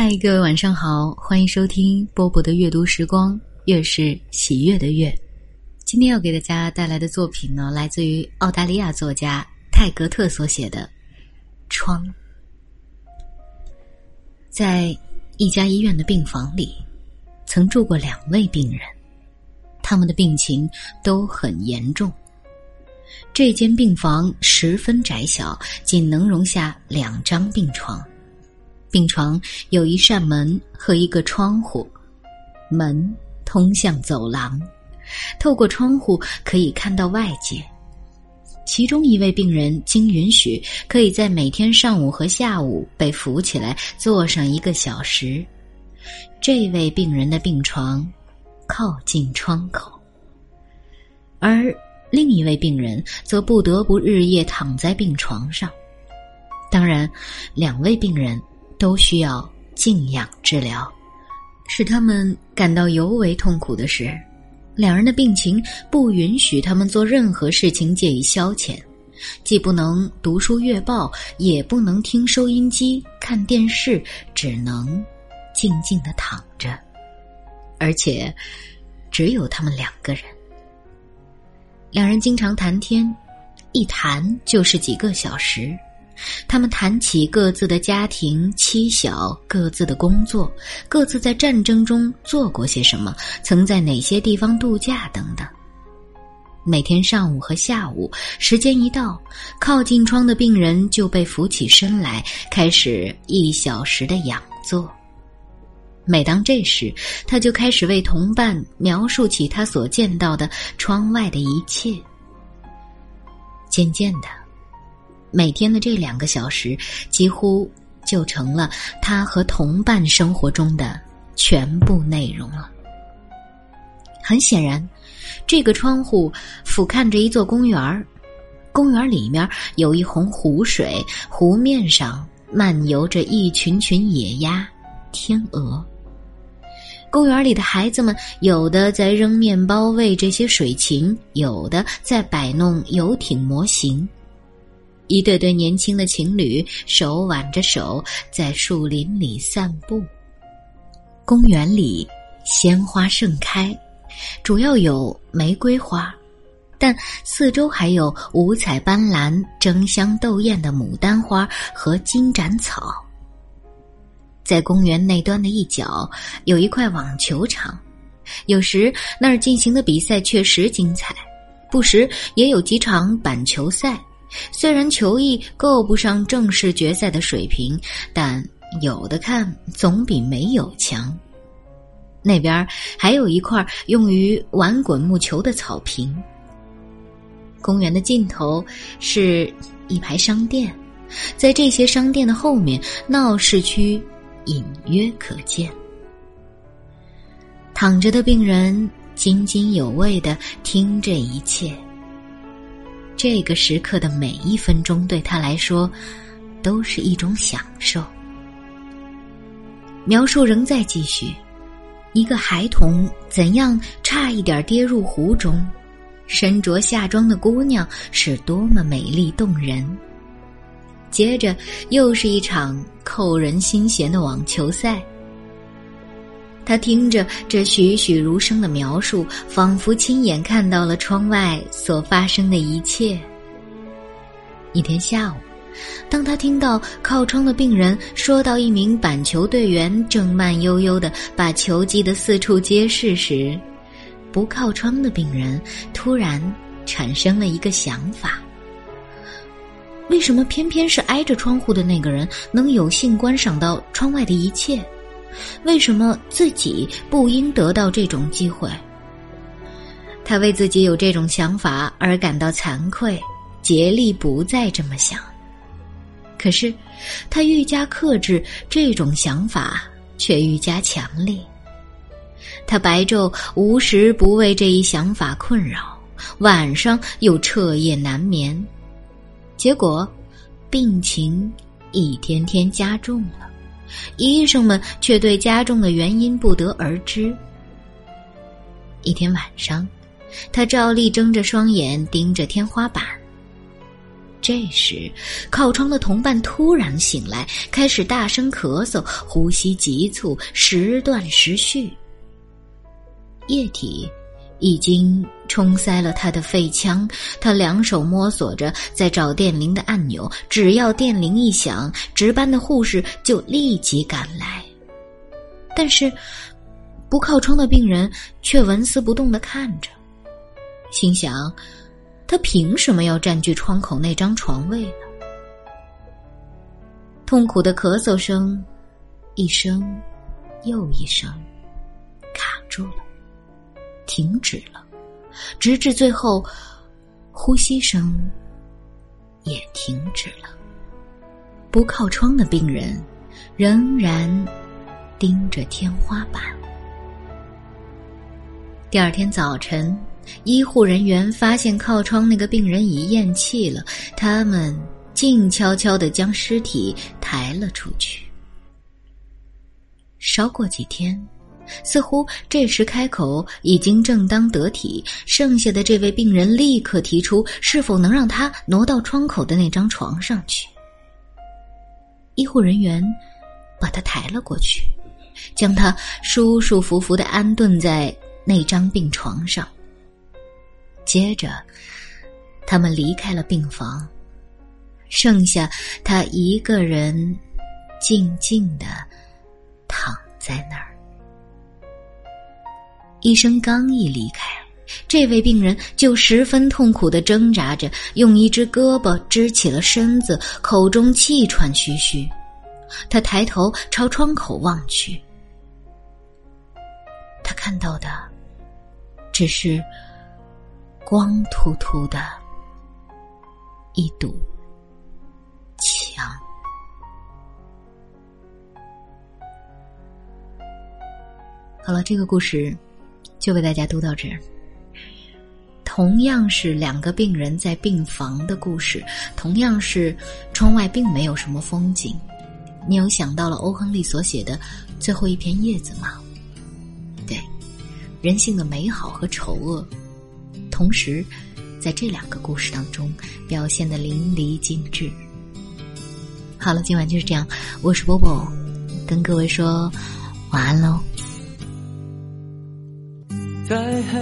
嗨，各位晚上好，欢迎收听波波的阅读时光，月是喜悦的月。今天要给大家带来的作品呢，来自于澳大利亚作家泰格特所写的《窗》。在一家医院的病房里，曾住过两位病人，他们的病情都很严重。这间病房十分窄小，仅能容下两张病床。病床有一扇门和一个窗户，门通向走廊，透过窗户可以看到外界。其中一位病人经允许，可以在每天上午和下午被扶起来坐上一个小时。这位病人的病床靠近窗口，而另一位病人则不得不日夜躺在病床上。当然，两位病人。都需要静养治疗，使他们感到尤为痛苦的是，两人的病情不允许他们做任何事情借以消遣，既不能读书阅报，也不能听收音机、看电视，只能静静的躺着，而且只有他们两个人。两人经常谈天，一谈就是几个小时。他们谈起各自的家庭、妻小、各自的工作、各自在战争中做过些什么、曾在哪些地方度假等等。每天上午和下午，时间一到，靠近窗的病人就被扶起身来，开始一小时的仰坐。每当这时，他就开始为同伴描述起他所见到的窗外的一切。渐渐的。每天的这两个小时，几乎就成了他和同伴生活中的全部内容了。很显然，这个窗户俯瞰着一座公园儿，公园里面有一泓湖水，湖面上漫游着一群群野鸭、天鹅。公园里的孩子们，有的在扔面包喂这些水禽，有的在摆弄游艇模型。一对对年轻的情侣手挽着手在树林里散步。公园里鲜花盛开，主要有玫瑰花，但四周还有五彩斑斓、争香斗艳的牡丹花和金盏草。在公园那端的一角有一块网球场，有时那儿进行的比赛确实精彩，不时也有几场板球赛。虽然球艺够不上正式决赛的水平，但有的看总比没有强。那边还有一块用于玩滚木球的草坪。公园的尽头是一排商店，在这些商店的后面，闹市区隐约可见。躺着的病人津津有味的听这一切。这个时刻的每一分钟对他来说，都是一种享受。描述仍在继续，一个孩童怎样差一点跌入湖中，身着夏装的姑娘是多么美丽动人。接着又是一场扣人心弦的网球赛。他听着这栩栩如生的描述，仿佛亲眼看到了窗外所发生的一切。一天下午，当他听到靠窗的病人说到一名板球队员正慢悠悠的把球击得四处皆是时，不靠窗的病人突然产生了一个想法：为什么偏偏是挨着窗户的那个人能有幸观赏到窗外的一切？为什么自己不应得到这种机会？他为自己有这种想法而感到惭愧，竭力不再这么想。可是，他愈加克制这种想法，却愈加强烈。他白昼无时不为这一想法困扰，晚上又彻夜难眠，结果，病情一天天加重了。医生们却对加重的原因不得而知。一天晚上，他照例睁着双眼盯着天花板。这时，靠窗的同伴突然醒来，开始大声咳嗽，呼吸急促，时断时续。液体已经冲塞了他的肺腔，他两手摸索着在找电铃的按钮，只要电铃一响，值班的护士就立即赶来。但是，不靠窗的病人却纹丝不动的看着，心想。他凭什么要占据窗口那张床位呢？痛苦的咳嗽声，一声又一声，卡住了，停止了，直至最后，呼吸声也停止了。不靠窗的病人仍然盯着天花板。第二天早晨。医护人员发现靠窗那个病人已咽气了，他们静悄悄地将尸体抬了出去。稍过几天，似乎这时开口已经正当得体，剩下的这位病人立刻提出是否能让他挪到窗口的那张床上去。医护人员把他抬了过去，将他舒舒服服的安顿在那张病床上。接着，他们离开了病房，剩下他一个人静静的躺在那儿。医生刚一离开，这位病人就十分痛苦的挣扎着，用一只胳膊支起了身子，口中气喘吁吁。他抬头朝窗口望去，他看到的只是。光秃秃的一堵墙。好了，这个故事就为大家读到这儿。同样是两个病人在病房的故事，同样是窗外并没有什么风景。你有想到了欧亨利所写的最后一片叶子吗？对，人性的美好和丑恶。同时，在这两个故事当中表现的淋漓尽致。好了，今晚就是这样，我是波波，跟各位说晚安喽。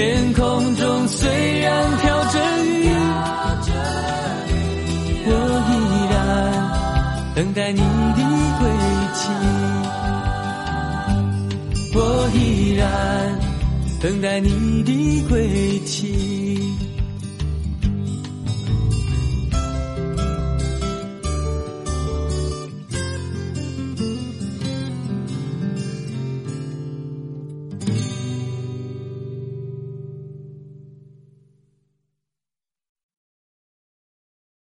天空中虽然飘着雨，我依然等待你的归期。我依然等待你的归期。